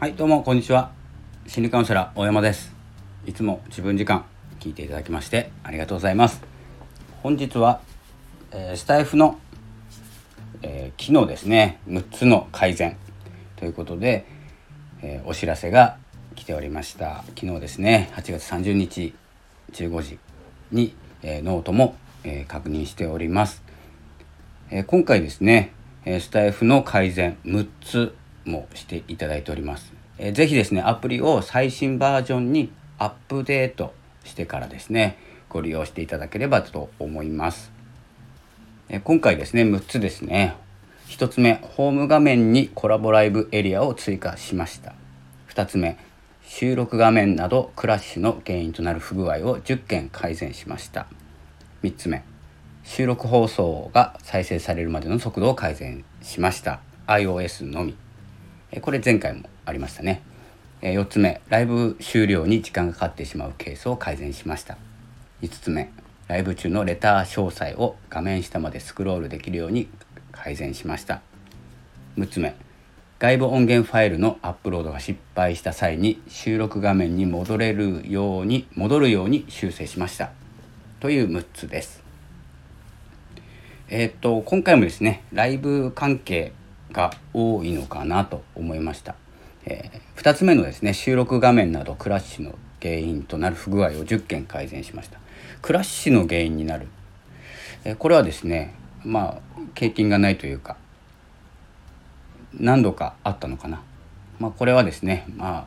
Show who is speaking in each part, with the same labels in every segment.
Speaker 1: はいどうもこんにちは。心理カウンセラー大山です。いつも自分時間聞いていただきましてありがとうございます。本日は、えー、スタエフの、えー、機能ですね。6つの改善。ということで、えー、お知らせが来ておりました。昨日ですね。8月30日15時に、えノートも、え確認しております、え今回ですねスタイフの改善6つもしていただいております。えー、ぜひですねアプリを最新バージョンにアップデートしてからですねご利用していただければと思います。え今回ですね6つですね。1つ目ホーム画面にコラボライブエリアを追加しました。2つ目収録画面などクラッシュの原因となる不具合を10件改善しました。3つ目収録放送が再生されるまでの速度を改善しました。iOS のみ。これ前回もありましたね。4つ目。ライブ終了に時間がかかってしまうケースを改善しました。5つ目。ライブ中のレター詳細を画面下までスクロールできるように改善しました。6つ目。外部音源ファイルのアップロードが失敗した際に収録画面に戻れるように戻るように修正しました。という6つです。えー、っと今回もですねライブ関係が多いのかなと思いました、えー、2つ目のですね収録画面などクラッシュの原因となる不具合を10件改善しました。クラッシュの原因になる、えー、これはですねまあ経験がないというか何度かあったのかな。まあこれはですねまあ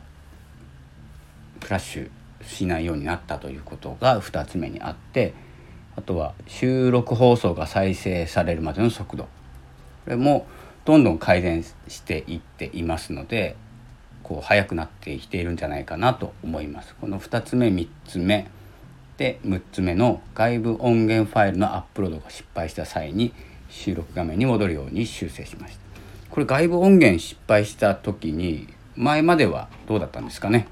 Speaker 1: クラッシュしないようになったということが2つ目にあってあとは収録放送が再生されるまでの速度。これもどんどん改善していっていますのでこう速くなってきているんじゃないかなと思います。この2つ目3つ目で6つ目の外部音源ファイルのアップロードが失敗した際に収録画面に戻るように修正しました。これ外部音源失敗した時に前まではどうだったんですかね？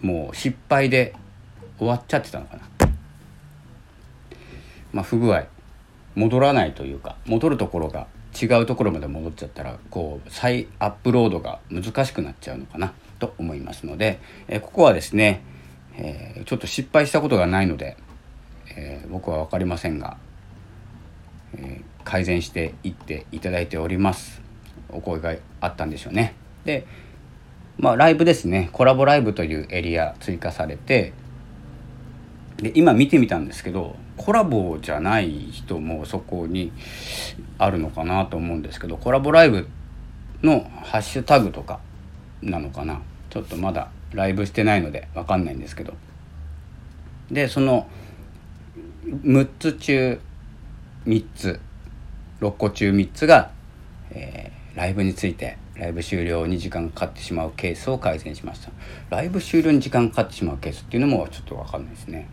Speaker 1: もう失敗で終わっちゃってたのかな？まあ不具合戻らないというか戻るところが違うところまで戻っちゃったらこう再アップロードが難しくなっちゃうのかなと思いますので、えここはですね、え、ちょっと失敗したことがないので、え、僕は分かりませんが、え、改善していっていただいております。お声があったんでしょうね。でまあライブですね。コラボライブというエリア追加されてで今見てみたんですけどコラボじゃない人もそこにあるのかなと思うんですけどコラボライブのハッシュタグとかなのかな。ちょっとまだライブしてないので分かんないんですけど。でその6つ中3つ6個中3つが、えー、ライブについてライブ終了に時間かかってしまうケースを改善しました。ライブ終了に時間かかってしまうケースっていうのもちょっと分かんないですね。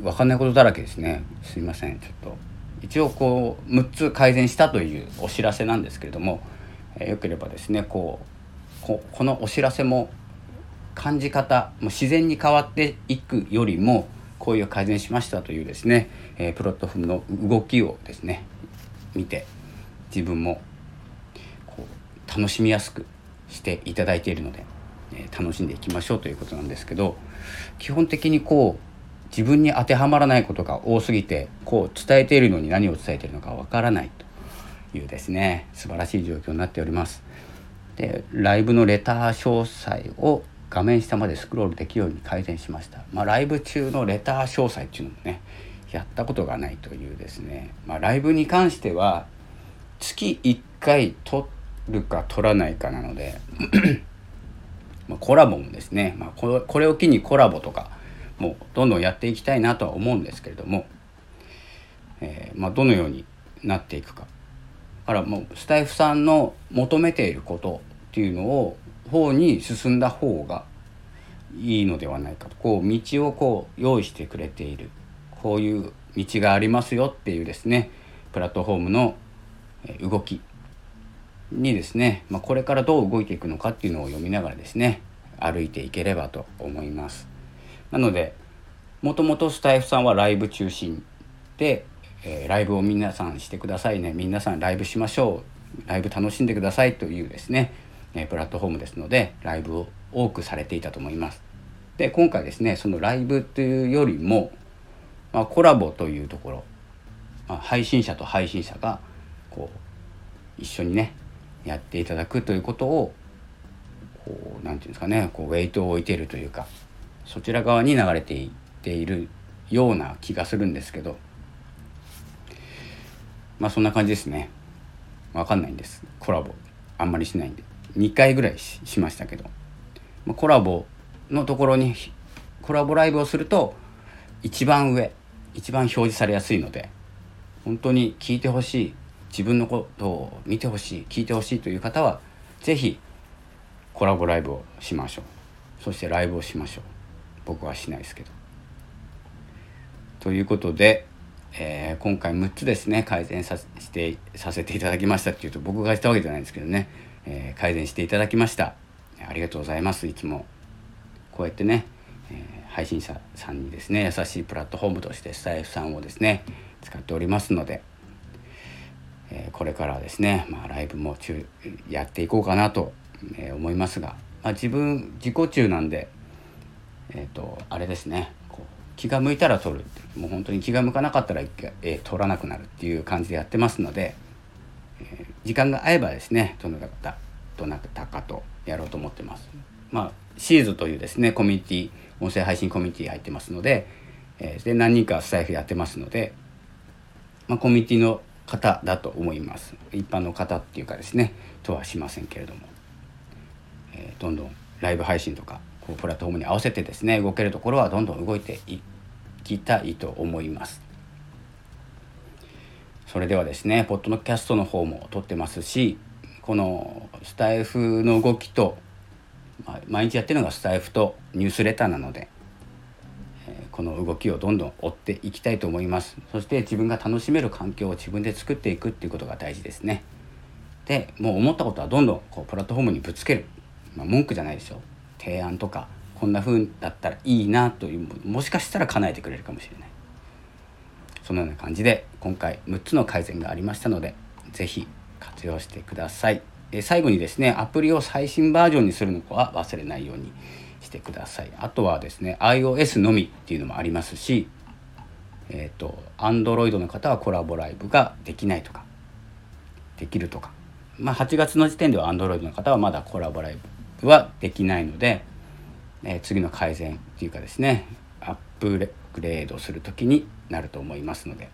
Speaker 1: 分かんないことだらけですね。すいません。ちょっと。一応こう6つ改善したというお知らせなんですけれども、えー、よければですねこうここのお知らせも感じ方も自然に変わっていくよりもこういう改善しましたというですね、えー、プロットフォームの動きをですね見て自分もこう楽しみやすくしていただいているので、えー、楽しんでいきましょうということなんですけど基本的にこう自分に当てはまらないことが多すぎてこう伝えているのに何を伝えているのかわからないというですね素晴らしい状況になっております。でライブのレター詳細を画面下までスクロールできるように改善しました。まあ、ライブ中のレター詳細っていうのもねやったことがないというですね、まあ、ライブに関しては月1回撮るか撮らないかなのでまあコラボもですね、まあ、これこれを機にコラボとかもうどんどんやっていきたいなとは思うんですけれども、えー、まあ、どのようになっていくか。からもうスタイフさんの求めていることっていうのを方に進んだ方がいいのではないかと。こう道をこう用意してくれている。こういう道がありますよっていうですねプラットフォームの動きにですね、まあ、これからどう動いていくのかっていうのを読みながらですね歩いていければと思います。なのでもともとスタイフさんはライブ中心で、えー、ライブを皆さんしてくださいね皆さんライブしましょうライブ楽しんでくださいというですね、えプラットフォームですのでライブを多くされていたと思います。で今回ですねそのライブというよりも、まあ、コラボというところ、まあ、配信者と配信者がこう一緒にねやっていただくということをこう何て言うんですかねこうウェイトを置いているというかそちら側に流れていっているような気がするんですけどまあそんな感じですね。分かんないんです。コラボあんまりしないんで。2回ぐらいしましたけど、まあ、コラボのところにコラボライブをすると一番上一番表示されやすいので本当に聞いてほしい自分のことを見てほしい聞いてほしいという方は是非コラボライブをしましょう。そしてライブをしましょう。僕はしないですけど。ということで、えー、今回6つですね改善させてさせていただきましたっていうと僕がしたわけじゃないんですけどね、えー、改善していただきました。ありがとうございます。いつもこうやってね、えー、配信者さんにですね優しいプラットフォームとしてスタイフさんをですね使っておりますので、え、これからですね、まあ、ライブも中やっていこうかなと、思いますが、まあ、自分自己中なんでえっ、とあれですね。気が向いたら撮るもう本当に気が向かなかったら、えー、撮らなくなるっていう感じでやってますので、え時間が合えばですねどなたどなたかとやろうと思ってます。まあシーズというですねコミュニティ音声配信コミュニティ入ってますので,、えー、で何人かスタイフやってますので、まあ、コミュニティの方だと思います。一般の方っていうかですねとはしませんけれども、えー、どんどんライブ配信とかこうプラットフォームに合わせてですね動けるところはどんどん動いていきたいと思います。それではですねポッドキャストの方も撮ってますしこのスタイフの動きとまあ、毎日やってるのがスタイフとニュースレターなので、えー、この動きをどんどん追っていきたいと思います。そして自分が楽しめる環境を自分で作っていくっていうことが大事ですね。でもう思ったことはどんどんこうプラットフォームにぶつける、まあ、文句じゃないですよ。提案とかこんな風だったらいいなというもしかしたら叶えてくれるかもしれない。そのような感じで今回6つの改善がありましたので是非活用してください。え最後にですねアプリを最新バージョンにするのは忘れないようにしてください。あとはですね iOS のみっていうのもありますしえっ、ー、と Android の方はコラボライブができないとかできるとか。まあ8月の時点では Android の方はまだコラボライブはできないので、えー、次の改善っていうかですねアップグレードする時になると思いますので。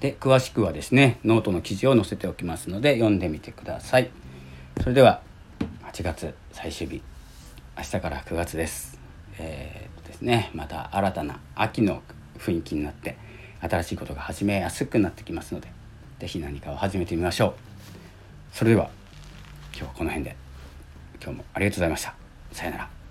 Speaker 1: で詳しくはですねノートの記事を載せておきますので読んでみてください。それでは8月最終日。明日から9月です。えー、ですねまた新たな秋の雰囲気になって新しいことが始めやすくなってきますので是非何かを始めてみましょう。それでは今日はこの辺で。今日もありがとうございました。さよなら。